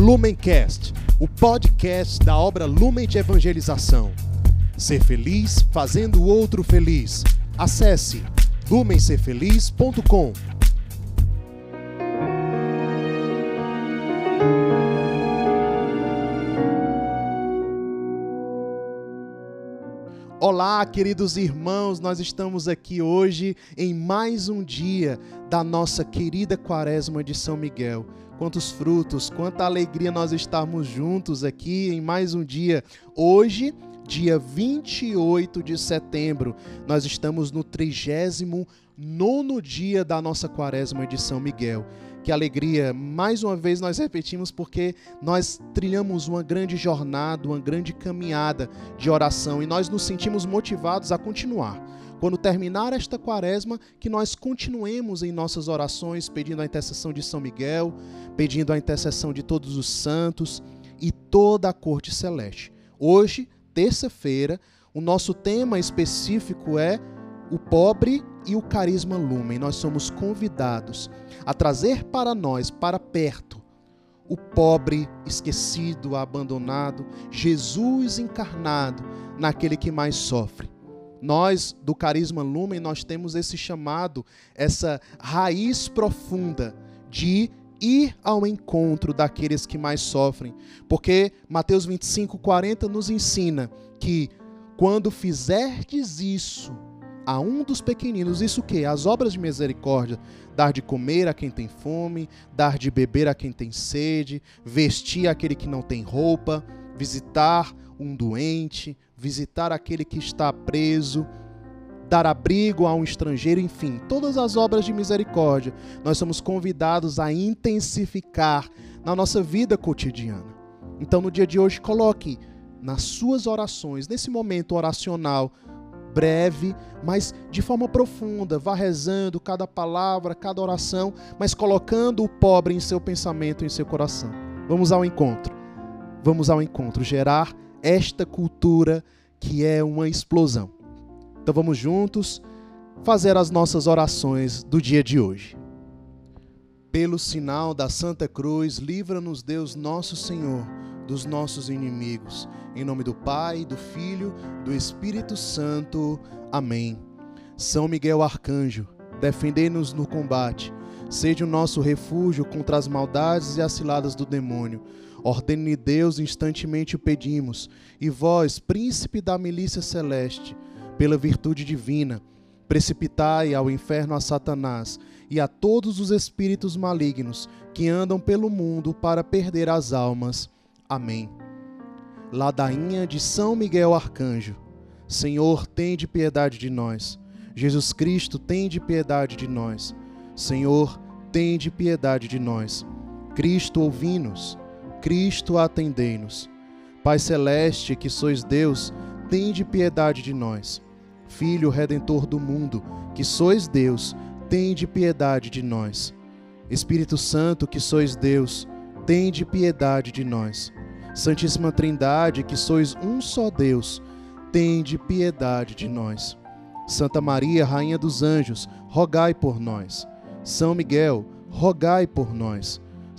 Lumencast, o podcast da obra Lumen de Evangelização. Ser feliz fazendo o outro feliz. Acesse lumencerfeliz.com. Olá, queridos irmãos, nós estamos aqui hoje em mais um dia da nossa querida Quaresma de São Miguel. Quantos frutos, quanta alegria nós estarmos juntos aqui em mais um dia. Hoje, dia 28 de setembro, nós estamos no 39 dia da nossa Quaresma de São Miguel. Que alegria! Mais uma vez nós repetimos porque nós trilhamos uma grande jornada, uma grande caminhada de oração e nós nos sentimos motivados a continuar. Quando terminar esta quaresma, que nós continuemos em nossas orações pedindo a intercessão de São Miguel, pedindo a intercessão de todos os santos e toda a corte celeste. Hoje, terça-feira, o nosso tema específico é o pobre e o carisma lumen. Nós somos convidados a trazer para nós, para perto, o pobre esquecido, abandonado, Jesus encarnado naquele que mais sofre. Nós do carisma lumen nós temos esse chamado, essa raiz profunda de ir ao encontro daqueles que mais sofrem, porque Mateus 25:40 nos ensina que quando fizerdes isso, a um dos pequeninos, isso que? As obras de misericórdia, dar de comer a quem tem fome, dar de beber a quem tem sede, vestir aquele que não tem roupa, visitar um doente, visitar aquele que está preso, dar abrigo a um estrangeiro, enfim, todas as obras de misericórdia, nós somos convidados a intensificar na nossa vida cotidiana. Então, no dia de hoje, coloque nas suas orações, nesse momento oracional, breve, mas de forma profunda. Vá rezando cada palavra, cada oração, mas colocando o pobre em seu pensamento, em seu coração. Vamos ao encontro. Vamos ao encontro, gerar esta cultura que é uma explosão. Então vamos juntos fazer as nossas orações do dia de hoje. Pelo sinal da Santa Cruz, livra-nos Deus nosso Senhor dos nossos inimigos. Em nome do Pai, do Filho, do Espírito Santo. Amém. São Miguel Arcanjo, defendei-nos no combate. Seja o nosso refúgio contra as maldades e as ciladas do demônio. Ordene Deus, instantemente o pedimos. E vós, príncipe da milícia celeste, pela virtude divina, precipitai ao inferno a Satanás e a todos os espíritos malignos que andam pelo mundo para perder as almas. Amém. Ladainha de São Miguel Arcanjo. Senhor, tem de piedade de nós. Jesus Cristo, tem de piedade de nós. Senhor, tem de piedade de nós. Cristo, ouvi-nos. Cristo, atendei-nos. Pai celeste, que sois Deus, tem de piedade de nós. Filho redentor do mundo, que sois Deus, tem de piedade de nós. Espírito Santo, que sois Deus, tem de piedade de nós. Santíssima Trindade, que sois um só Deus, tende piedade de nós. Santa Maria, Rainha dos Anjos, rogai por nós. São Miguel, rogai por nós.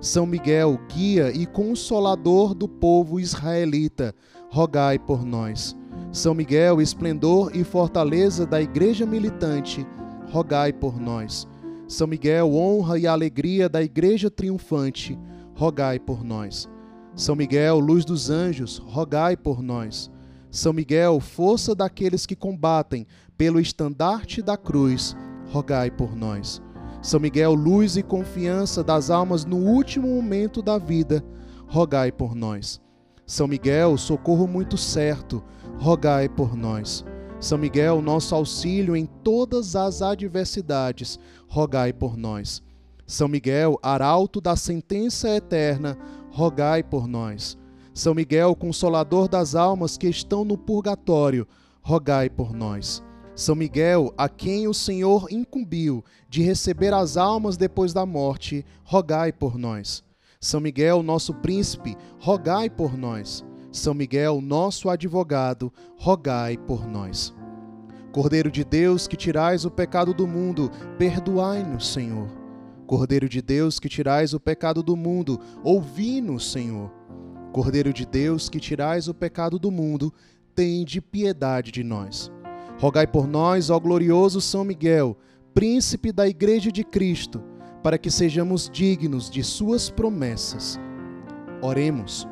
São Miguel, guia e consolador do povo israelita, rogai por nós. São Miguel, esplendor e fortaleza da igreja militante, rogai por nós. São Miguel, honra e alegria da Igreja triunfante, rogai por nós. São Miguel, luz dos anjos, rogai por nós. São Miguel, força daqueles que combatem pelo estandarte da cruz, rogai por nós. São Miguel, luz e confiança das almas no último momento da vida, rogai por nós. São Miguel, socorro muito certo, rogai por nós. São Miguel, nosso auxílio em todas as adversidades, rogai por nós. São Miguel, arauto da sentença eterna, rogai por nós. São Miguel, consolador das almas que estão no purgatório, rogai por nós. São Miguel, a quem o Senhor incumbiu de receber as almas depois da morte, rogai por nós. São Miguel, nosso príncipe, rogai por nós. São Miguel, nosso advogado, rogai por nós. Cordeiro de Deus, que tirais o pecado do mundo, perdoai-nos, Senhor. Cordeiro de Deus, que tirais o pecado do mundo, ouvi-nos, Senhor. Cordeiro de Deus, que tirais o pecado do mundo, tende piedade de nós. Rogai por nós, ó glorioso São Miguel, príncipe da Igreja de Cristo, para que sejamos dignos de suas promessas. Oremos.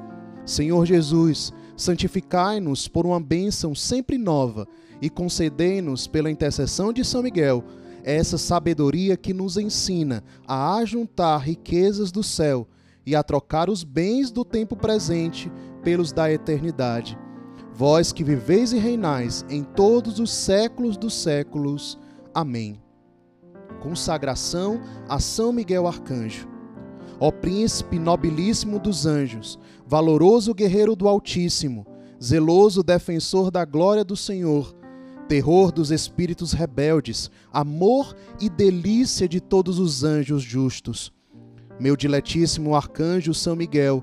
Senhor Jesus, santificai-nos por uma bênção sempre nova e concedei-nos, pela intercessão de São Miguel, essa sabedoria que nos ensina a ajuntar riquezas do céu e a trocar os bens do tempo presente pelos da eternidade. Vós que viveis e reinais em todos os séculos dos séculos. Amém. Consagração a São Miguel Arcanjo. Ó príncipe nobilíssimo dos anjos, valoroso guerreiro do Altíssimo, zeloso defensor da glória do Senhor, terror dos espíritos rebeldes, amor e delícia de todos os anjos justos meu diletíssimo arcanjo São Miguel,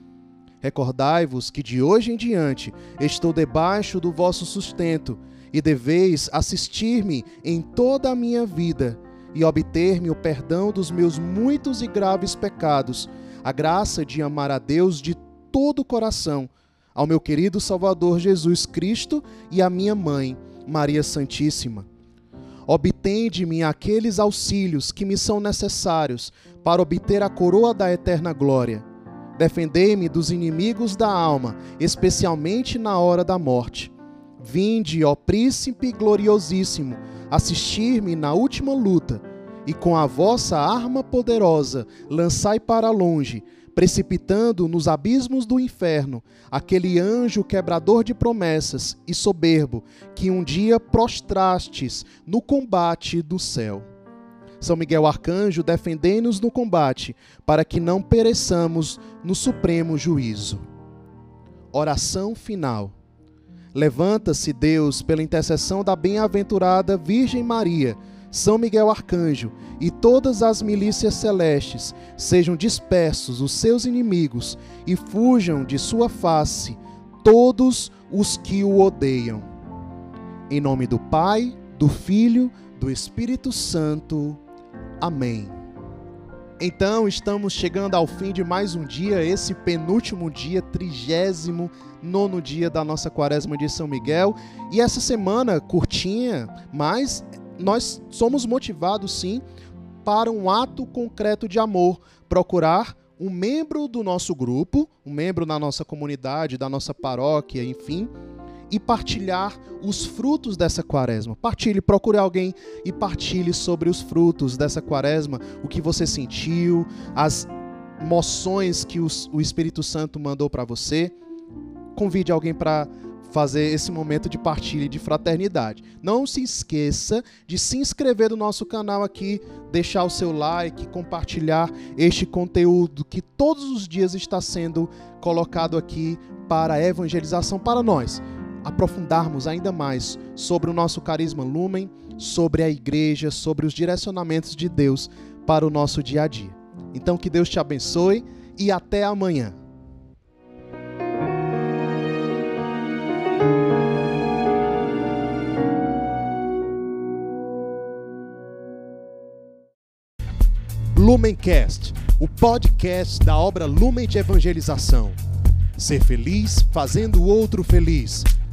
Recordai-vos que de hoje em diante estou debaixo do vosso sustento, e deveis assistir-me em toda a minha vida, e obter-me o perdão dos meus muitos e graves pecados, a graça de amar a Deus de todo o coração, ao meu querido Salvador Jesus Cristo e à minha mãe, Maria Santíssima Obtende-me aqueles auxílios que me são necessários para obter a coroa da eterna glória. Defendei-me dos inimigos da alma, especialmente na hora da morte. Vinde, ó príncipe gloriosíssimo, assistir-me na última luta, e com a vossa arma poderosa lançai para longe precipitando nos abismos do inferno aquele anjo quebrador de promessas e soberbo que um dia prostrastes no combate do céu. São Miguel Arcanjo, defendei-nos no combate, para que não pereçamos no supremo juízo. Oração final. Levanta-se Deus pela intercessão da bem-aventurada Virgem Maria são Miguel Arcanjo e todas as milícias celestes sejam dispersos os seus inimigos e fujam de sua face todos os que o odeiam. Em nome do Pai, do Filho, do Espírito Santo. Amém. Então, estamos chegando ao fim de mais um dia, esse penúltimo dia, trigésimo nono dia da nossa quaresma de São Miguel. E essa semana curtinha, mas nós somos motivados sim para um ato concreto de amor, procurar um membro do nosso grupo, um membro na nossa comunidade, da nossa paróquia, enfim, e partilhar os frutos dessa quaresma. Partilhe, procure alguém e partilhe sobre os frutos dessa quaresma, o que você sentiu, as moções que os, o Espírito Santo mandou para você. Convide alguém para fazer esse momento de partilha e de fraternidade. Não se esqueça de se inscrever no nosso canal aqui, deixar o seu like, compartilhar este conteúdo que todos os dias está sendo colocado aqui para evangelização para nós aprofundarmos ainda mais sobre o nosso carisma Lumen, sobre a igreja, sobre os direcionamentos de Deus para o nosso dia a dia. Então que Deus te abençoe e até amanhã. Lumencast, o podcast da obra Lumen de Evangelização. Ser feliz fazendo o outro feliz.